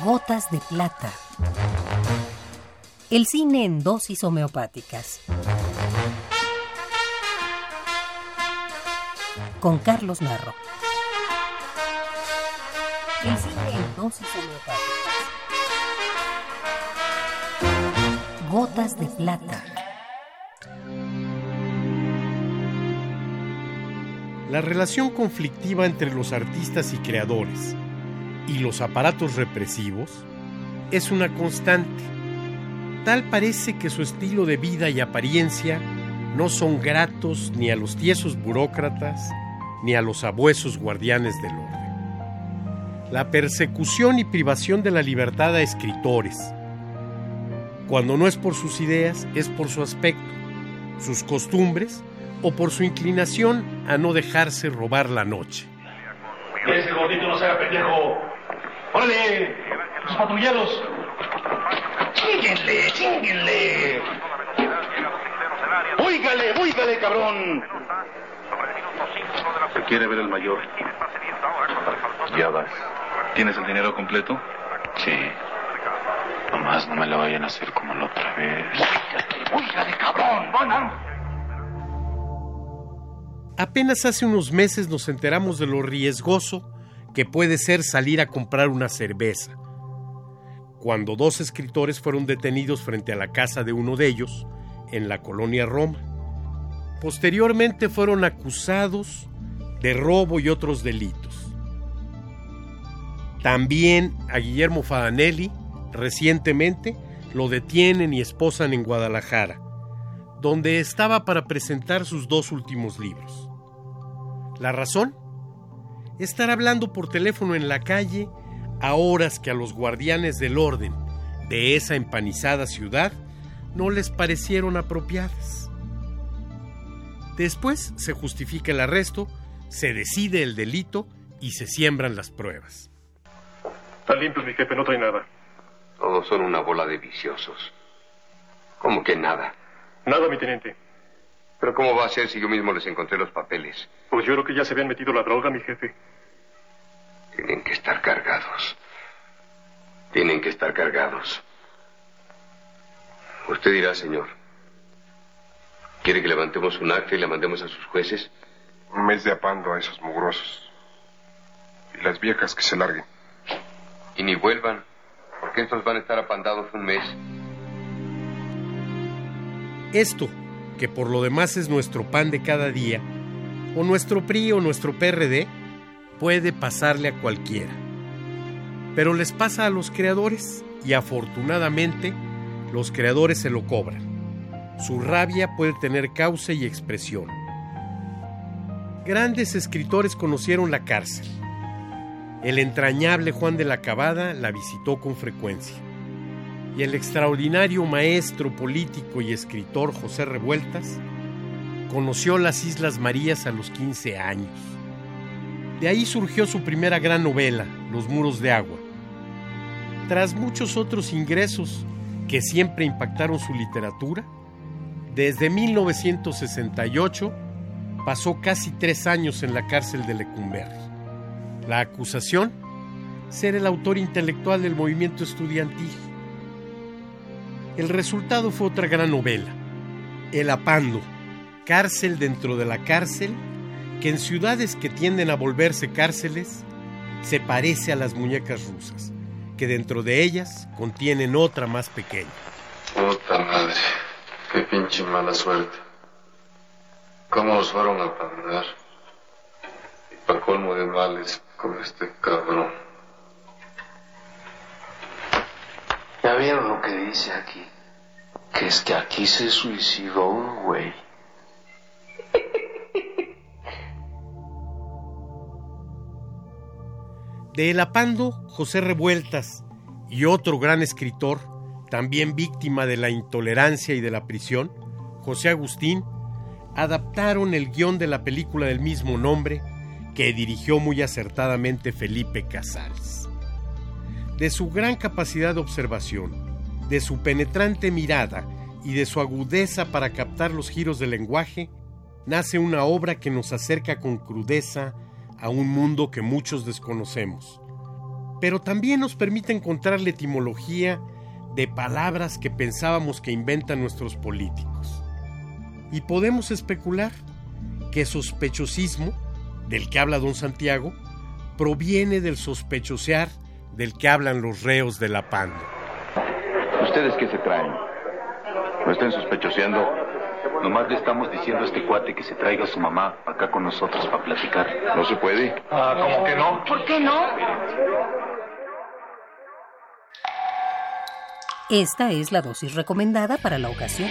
Gotas de plata. El cine en dosis homeopáticas. Con Carlos Narro. El cine en dosis homeopáticas. Gotas de plata. La relación conflictiva entre los artistas y creadores y los aparatos represivos es una constante. Tal parece que su estilo de vida y apariencia no son gratos ni a los tiesos burócratas ni a los abuesos guardianes del orden. La persecución y privación de la libertad a escritores, cuando no es por sus ideas, es por su aspecto, sus costumbres o por su inclinación a no dejarse robar la noche. Que ese gordito no se haga pendejo. ¡Órale! ¡Los patrulleros! ¡Chinguenle, chinguenle! ¡Óigale, óigale, cabrón! Se quiere ver el mayor. Ya vas. ¿Tienes el dinero completo? Sí. Nomás no me lo vayan a hacer como la otra vez. ¡Óigale, cabrón! ¡Van a... Apenas hace unos meses nos enteramos de lo riesgoso que puede ser salir a comprar una cerveza. Cuando dos escritores fueron detenidos frente a la casa de uno de ellos, en la colonia Roma. Posteriormente fueron acusados de robo y otros delitos. También a Guillermo Fadanelli, recientemente, lo detienen y esposan en Guadalajara, donde estaba para presentar sus dos últimos libros. ¿La razón? Estar hablando por teléfono en la calle a horas que a los guardianes del orden de esa empanizada ciudad no les parecieron apropiadas. Después se justifica el arresto, se decide el delito y se siembran las pruebas. Están limpios, mi jefe, no trae nada. Todos son una bola de viciosos. ¿Cómo que nada? Nada, mi teniente. Pero ¿cómo va a ser si yo mismo les encontré los papeles? Pues yo creo que ya se habían metido la droga, mi jefe. Tienen que estar cargados. Tienen que estar cargados. Usted dirá, señor. ¿Quiere que levantemos un acta y la mandemos a sus jueces? Un mes de apando a esos mugrosos. Y las viejas que se larguen. Y ni vuelvan, porque estos van a estar apandados un mes. Esto, que por lo demás es nuestro pan de cada día, o nuestro PRI o nuestro PRD, puede pasarle a cualquiera. Pero les pasa a los creadores y afortunadamente los creadores se lo cobran. Su rabia puede tener causa y expresión. Grandes escritores conocieron la cárcel. El entrañable Juan de la Cabada la visitó con frecuencia. Y el extraordinario maestro político y escritor José Revueltas conoció las Islas Marías a los 15 años. De ahí surgió su primera gran novela, Los Muros de Agua. Tras muchos otros ingresos que siempre impactaron su literatura, desde 1968 pasó casi tres años en la cárcel de Lecumberri. La acusación, ser el autor intelectual del movimiento estudiantil. El resultado fue otra gran novela, El Apando, cárcel dentro de la cárcel, que en ciudades que tienden a volverse cárceles, se parece a las muñecas rusas, que dentro de ellas contienen otra más pequeña. Puta madre, qué pinche mala suerte. ¿Cómo nos fueron a pandar? Y para colmo de males con este cabrón. ¿Ya lo que dice aquí? Que es que aquí se suicidó un güey. De El Apando, José Revueltas y otro gran escritor, también víctima de la intolerancia y de la prisión, José Agustín, adaptaron el guion de la película del mismo nombre que dirigió muy acertadamente Felipe Casals. De su gran capacidad de observación, de su penetrante mirada y de su agudeza para captar los giros del lenguaje, nace una obra que nos acerca con crudeza a un mundo que muchos desconocemos, pero también nos permite encontrar la etimología de palabras que pensábamos que inventan nuestros políticos. Y podemos especular que sospechosismo, del que habla don Santiago, proviene del sospechosear del que hablan los reos de la panda. ¿Ustedes qué se traen? ¿No estén sospechoseando? Nomás le estamos diciendo a este cuate que se traiga a su mamá acá con nosotros para platicar. ¿No se puede? Ah, ¿cómo que no? ¿Por qué no? Esta es la dosis recomendada para la ocasión.